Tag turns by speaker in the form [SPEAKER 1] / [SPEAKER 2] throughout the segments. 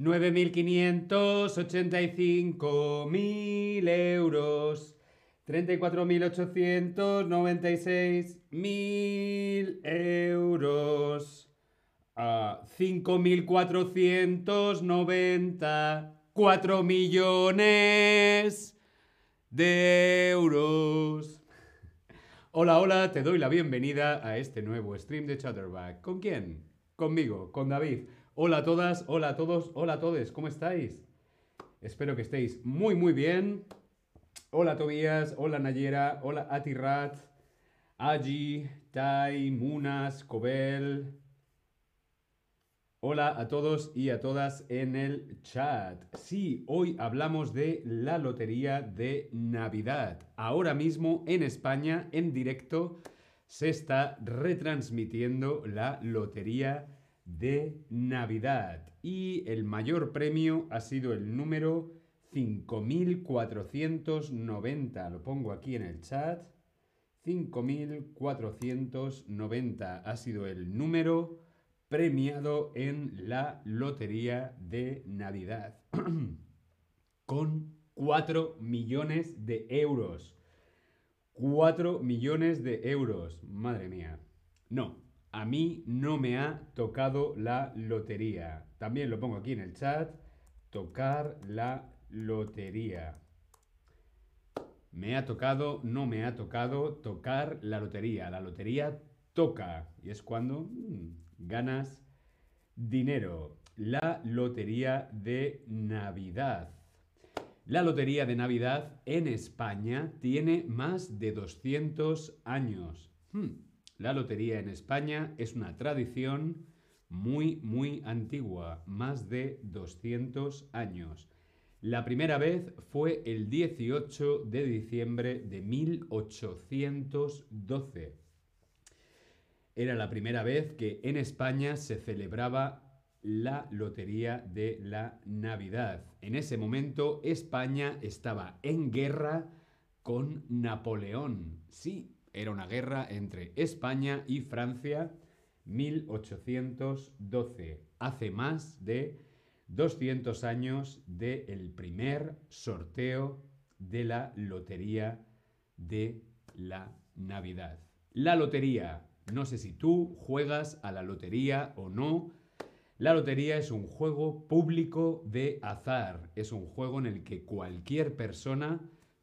[SPEAKER 1] 9.585.000 euros. 34.896.000 euros. a uh, 5.490. 4 millones de euros. Hola, hola, te doy la bienvenida a este nuevo stream de Chatterback. ¿Con quién? Conmigo, con David. Hola a todas, hola a todos, hola a todos, ¿cómo estáis? Espero que estéis muy, muy bien. Hola Tobías, hola Nayera, hola Atirat, Agi, Tai, Munas, Cobel. Hola a todos y a todas en el chat. Sí, hoy hablamos de la lotería de Navidad. Ahora mismo en España, en directo, se está retransmitiendo la lotería de Navidad. Y el mayor premio ha sido el número 5490. Lo pongo aquí en el chat. 5490 ha sido el número premiado en la lotería de Navidad. Con 4 millones de euros. 4 millones de euros. Madre mía. No, a mí no me ha tocado la lotería. También lo pongo aquí en el chat. Tocar la lotería. Me ha tocado, no me ha tocado tocar la lotería. La lotería toca. Y es cuando mm, ganas dinero. La lotería de Navidad. La lotería de Navidad en España tiene más de 200 años. Hmm. La lotería en España es una tradición muy, muy antigua, más de 200 años. La primera vez fue el 18 de diciembre de 1812. Era la primera vez que en España se celebraba la Lotería de la Navidad. En ese momento España estaba en guerra con Napoleón. Sí, era una guerra entre España y Francia 1812. Hace más de 200 años del primer sorteo de la Lotería de la Navidad. La lotería, no sé si tú juegas a la lotería o no, la lotería es un juego público de azar, es un juego en el que cualquier persona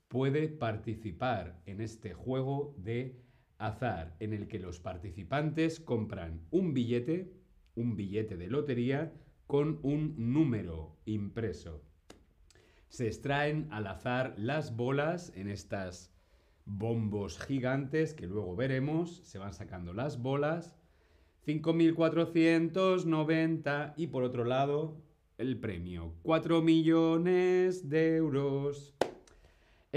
[SPEAKER 1] puede participar en este juego de azar, en el que los participantes compran un billete, un billete de lotería, con un número impreso. Se extraen al azar las bolas en estas bombos gigantes que luego veremos, se van sacando las bolas 5.490 y por otro lado el premio, 4 millones de euros.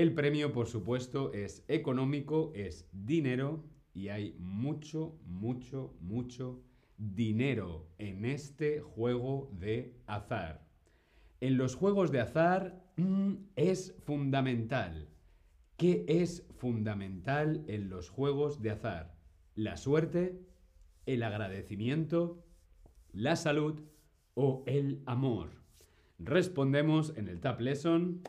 [SPEAKER 1] El premio, por supuesto, es económico, es dinero y hay mucho, mucho, mucho dinero en este juego de azar. En los juegos de azar mm, es fundamental. ¿Qué es fundamental en los juegos de azar? La suerte, el agradecimiento, la salud o el amor? Respondemos en el Tab Lesson.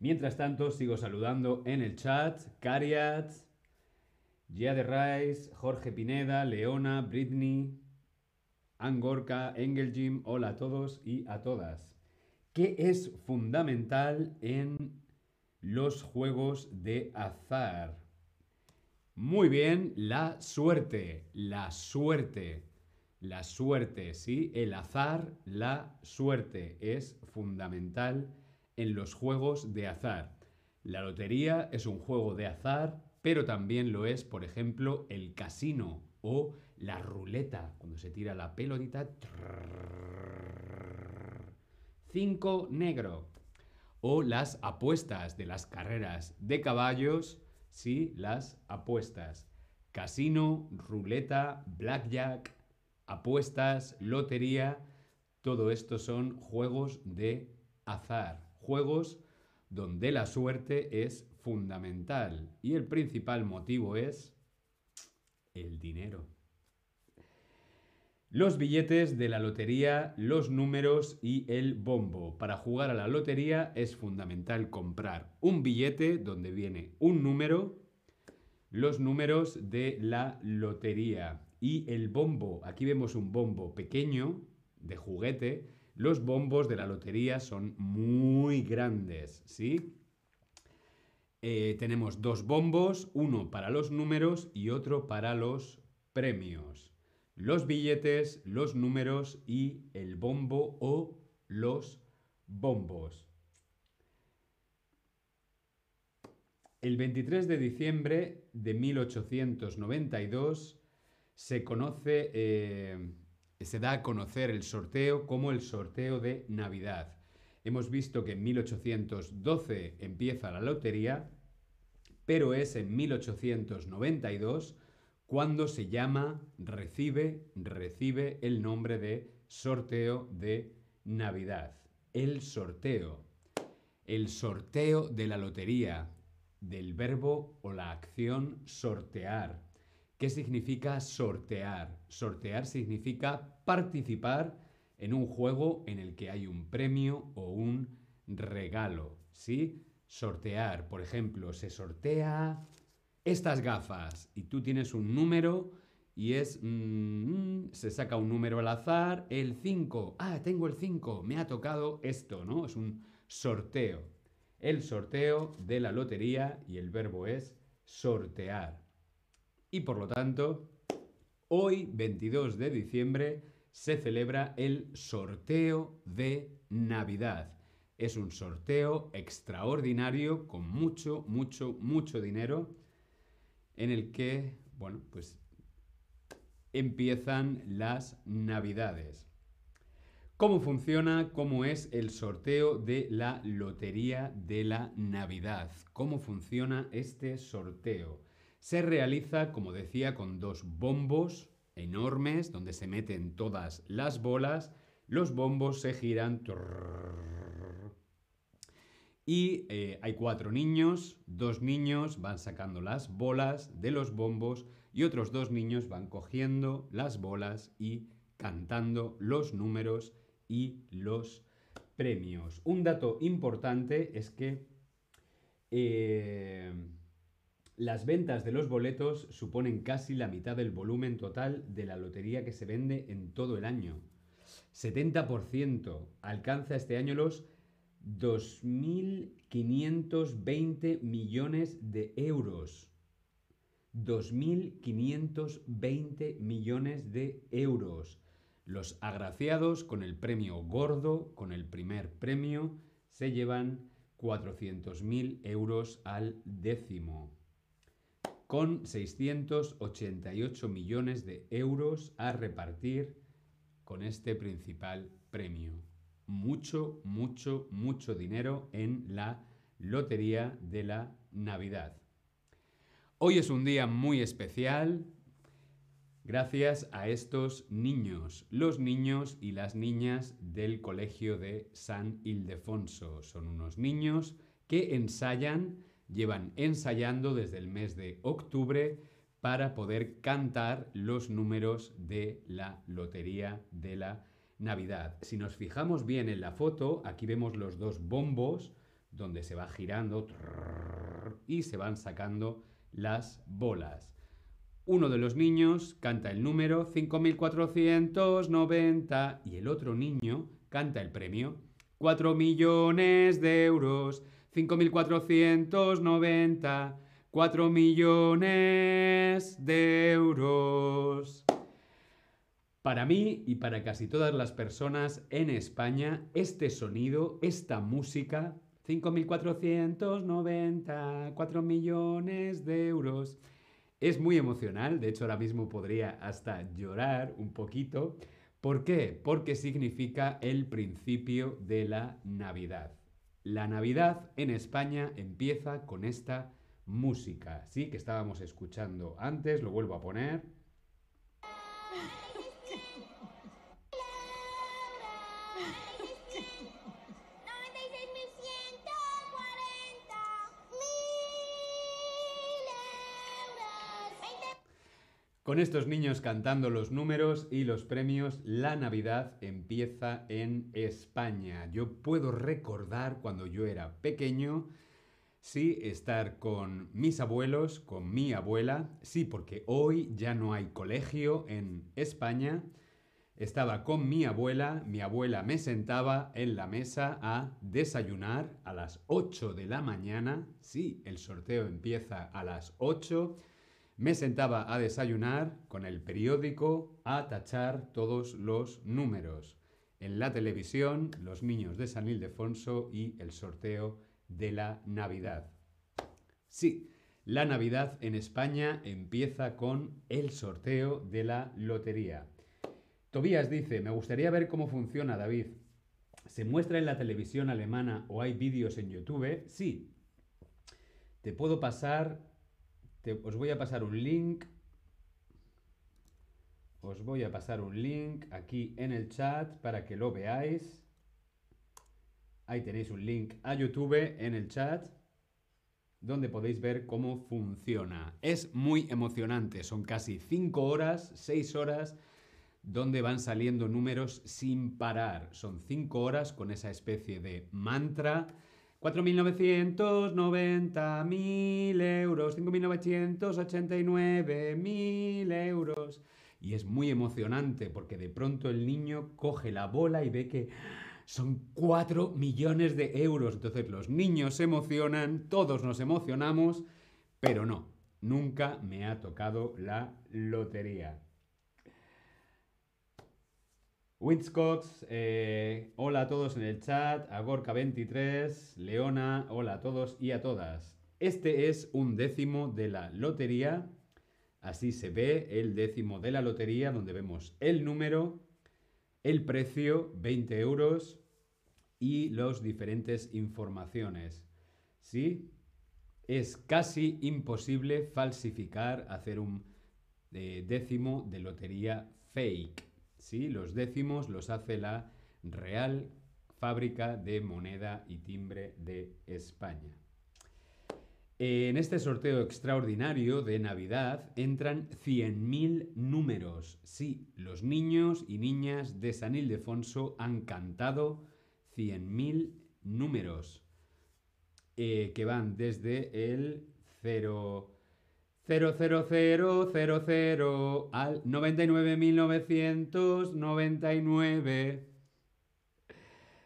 [SPEAKER 1] Mientras tanto, sigo saludando en el chat. Cariat, de Rice, Jorge Pineda, Leona, Britney, Angorka, Engeljim. Hola a todos y a todas. ¿Qué es fundamental en los juegos de azar? Muy bien, la suerte, la suerte, la suerte, ¿sí? El azar, la suerte es fundamental en los juegos de azar. La lotería es un juego de azar, pero también lo es, por ejemplo, el casino o la ruleta, cuando se tira la pelotita. 5 negro. O las apuestas de las carreras de caballos, sí, las apuestas. Casino, ruleta, blackjack, apuestas, lotería, todo esto son juegos de azar, juegos donde la suerte es fundamental y el principal motivo es el dinero. Los billetes de la lotería, los números y el bombo. Para jugar a la lotería es fundamental comprar un billete donde viene un número, los números de la lotería y el bombo. Aquí vemos un bombo pequeño de juguete. Los bombos de la lotería son muy grandes, ¿sí? Eh, tenemos dos bombos, uno para los números y otro para los premios. Los billetes, los números y el bombo o los bombos. El 23 de diciembre de 1892 se conoce, eh, se da a conocer el sorteo como el sorteo de Navidad. Hemos visto que en 1812 empieza la lotería, pero es en 1892 cuando se llama, recibe, recibe el nombre de sorteo de Navidad. El sorteo. El sorteo de la lotería, del verbo o la acción sortear. ¿Qué significa sortear? Sortear significa participar en un juego en el que hay un premio o un regalo, ¿sí? Sortear, por ejemplo, se sortea estas gafas y tú tienes un número y es... mm, se saca un número al azar, el 5. Ah, tengo el 5, me ha tocado esto, ¿no? Es un sorteo. El sorteo de la lotería y el verbo es sortear. Y por lo tanto, hoy, 22 de diciembre, se celebra el sorteo de Navidad. Es un sorteo extraordinario con mucho, mucho, mucho dinero en el que, bueno, pues empiezan las Navidades. ¿Cómo funciona? ¿Cómo es el sorteo de la Lotería de la Navidad? ¿Cómo funciona este sorteo? Se realiza, como decía, con dos bombos enormes donde se meten todas las bolas. Los bombos se giran. Y hay cuatro niños, dos niños van sacando las bolas de los bombos y otros dos niños van cogiendo las bolas y cantando los números y los premios. Un dato importante es que las ventas de los boletos suponen casi la mitad del volumen total de la lotería que se vende en todo el año. 70% alcanza este año los 2.520 millones de euros. 2.520 millones de euros. Los agraciados con el premio gordo, con el primer premio, se llevan 400.000 euros al décimo, con 688 millones de euros a repartir con este principal premio. Mucho, mucho, mucho dinero en la lotería de la Navidad. Hoy es un día muy especial gracias a estos niños, los niños y las niñas del Colegio de San Ildefonso. Son unos niños que ensayan, llevan ensayando desde el mes de octubre para poder cantar los números de la Lotería de la Navidad. Si nos fijamos bien en la foto, aquí vemos los dos bombos donde se va girando y se van sacando las bolas. Uno de los niños canta el número 5490 y el otro niño canta el premio 4 millones de euros 5490 4 millones de euros. Para mí y para casi todas las personas en España, este sonido, esta música, 5.490, 4 millones de euros, Es muy emocional, de hecho ahora mismo podría hasta llorar un poquito. ¿Por qué? Porque significa el principio de la Navidad. La Navidad en España empieza con esta música, ¿sí? Que estábamos escuchando antes, lo vuelvo a poner. Con estos niños cantando los números y los premios, la Navidad empieza en España. Yo puedo recordar cuando yo era pequeño, sí, estar con mis abuelos, con mi abuela, sí, porque hoy ya no hay colegio en España. Estaba con mi abuela, mi abuela me sentaba en la mesa a desayunar a las 8 de la mañana, sí, el sorteo empieza a las 8. Me sentaba a desayunar con el periódico a tachar todos los números. En la televisión, los niños de San Ildefonso y el sorteo de la Navidad. Sí, la Navidad en España empieza con el sorteo de la lotería. Tobías dice, me gustaría ver cómo funciona, David. ¿Se muestra en la televisión alemana o hay vídeos en YouTube? Sí. Te puedo pasar, os voy a pasar un link. Os voy a pasar un link aquí en el chat para que lo veáis. Ahí tenéis un link a YouTube en el chat donde podéis ver cómo funciona. Es muy emocionante, son casi 5 horas, 6 horas, donde van saliendo números sin parar. Son 5 horas con esa especie de mantra. 4.990 mil euros, 5.989 mil euros. Y es muy emocionante porque de pronto el niño coge la bola y ve que son 4 millones de euros. Entonces los niños se emocionan, todos nos emocionamos, pero no, nunca me ha tocado la lotería. Winscox, eh, hola a todos en el chat, a Gorka23, Leona, hola a todos y a todas. Este es un décimo de la lotería, así se ve el décimo de la lotería, donde vemos el número, el precio, 20 euros, y las diferentes informaciones. ¿Sí? Es casi imposible falsificar, hacer un eh, décimo de lotería fake. ¿Sí? Los décimos los hace la Real Fábrica de Moneda y Timbre de España. En este sorteo extraordinario de Navidad entran 100.000 números. Sí, los niños y niñas de San Ildefonso han cantado 100.000 números eh, que van desde el 0, 00000 al 99.999.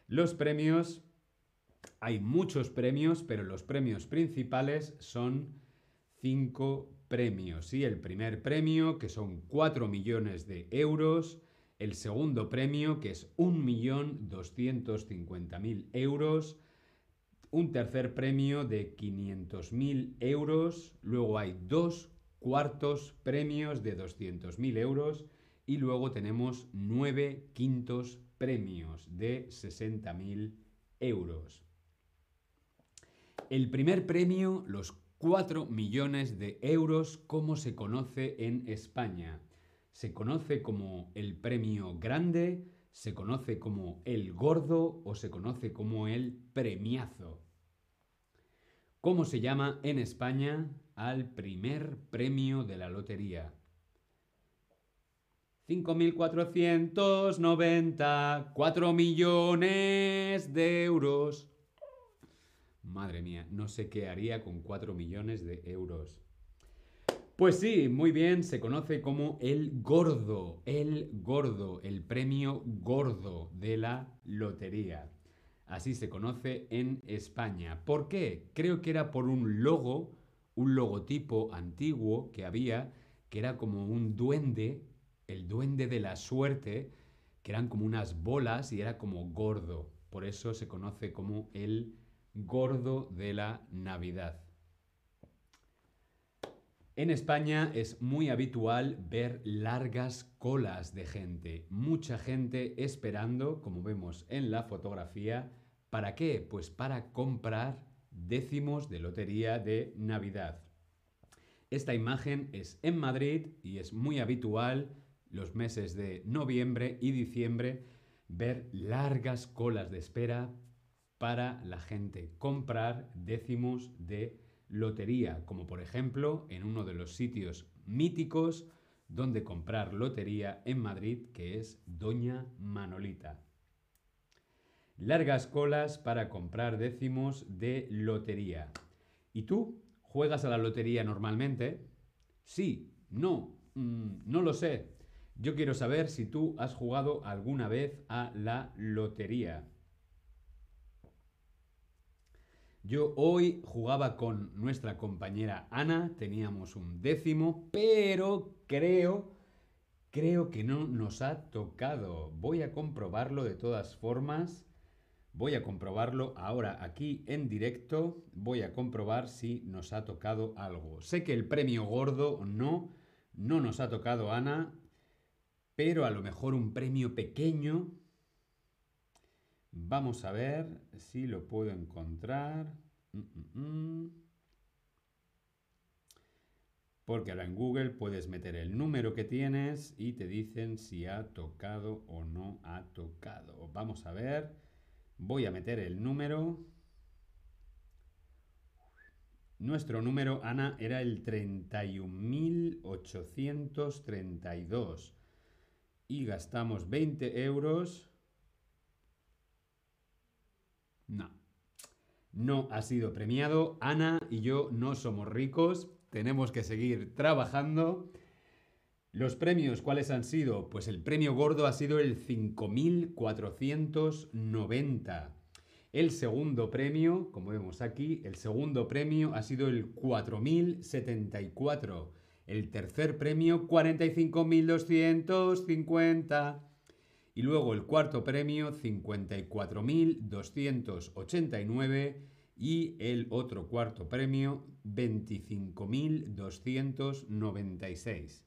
[SPEAKER 1] Los premios, hay muchos premios, pero los premios principales son 5 premios. ¿sí? El primer premio, que son 4 millones de euros. El segundo premio, que es 1.250.000 euros. Un tercer premio de 500.000 euros. Luego hay dos cuartos premios de 200.000 euros. Y luego tenemos nueve quintos premios de 60.000 euros. El primer premio, los 4 millones de euros, ¿cómo se conoce en España? Se conoce como el premio grande, se conoce como el gordo o se conoce como el premiazo. ¿Cómo se llama en España al primer premio de la lotería? 5.490, 4 millones de euros. Madre mía, no sé qué haría con 4 millones de euros. Pues sí, muy bien, se conoce como el gordo, el gordo, el premio gordo de la lotería. Así se conoce en España. ¿Por qué? Creo que era por un logo, un logotipo antiguo que había, que era como un duende, el duende de la suerte, que eran como unas bolas y era como gordo. Por eso se conoce como el gordo de la Navidad. En España es muy habitual ver largas colas de gente, mucha gente esperando, como vemos en la fotografía, ¿para qué? Pues para comprar décimos de lotería de Navidad. Esta imagen es en Madrid y es muy habitual los meses de noviembre y diciembre ver largas colas de espera para la gente comprar décimos de lotería, como por ejemplo en uno de los sitios míticos donde comprar lotería en Madrid, que es Doña Manolita. Largas colas para comprar décimos de lotería. ¿Y tú juegas a la lotería normalmente? Sí, no, mm, no lo sé. Yo quiero saber si tú has jugado alguna vez a la lotería. Yo hoy jugaba con nuestra compañera Ana, teníamos un décimo, pero creo, creo que no nos ha tocado. Voy a comprobarlo de todas formas. Voy a comprobarlo ahora aquí en directo. Voy a comprobar si nos ha tocado algo. Sé que el premio gordo no, no nos ha tocado Ana, pero a lo mejor un premio pequeño. Vamos a ver si lo puedo encontrar. Mm, mm, mm. Porque ahora en Google puedes meter el número que tienes y te dicen si ha tocado o no ha tocado. Vamos a ver. Voy a meter el número. Nuestro número, Ana, era el 31.832. Y gastamos 20 euros. No. No ha sido premiado. Ana y yo no somos ricos. Tenemos que seguir trabajando. Los premios, ¿cuáles han sido? Pues el premio gordo ha sido el 5.490. El segundo premio, como vemos aquí, el segundo premio ha sido el 4.074. El tercer premio, 45.250. Y luego el cuarto premio, 54.289. Y el otro cuarto premio, 25.296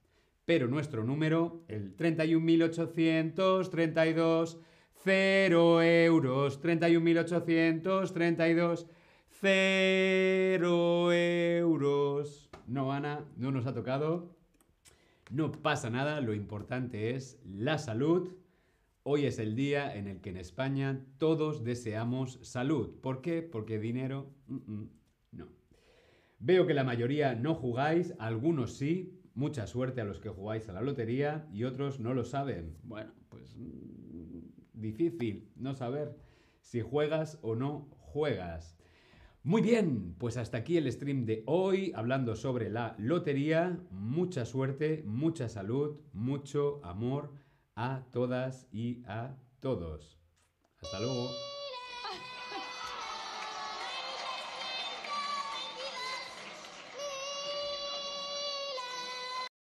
[SPEAKER 1] pero nuestro número, el 31.832, 0 euros, 31.832, 0 euros. No, Ana, no nos ha tocado. No pasa nada, lo importante es la salud. Hoy es el día en el que en España todos deseamos salud. ¿Por qué? Porque dinero, no. Veo que la mayoría no jugáis, algunos sí, Mucha suerte a los que jugáis a la lotería y otros no lo saben. Bueno, pues mm, difícil no saber si juegas o no juegas. Muy bien, pues hasta aquí el stream de hoy hablando sobre la lotería. Mucha suerte, mucha salud, mucho amor a todas y a todos. Hasta luego.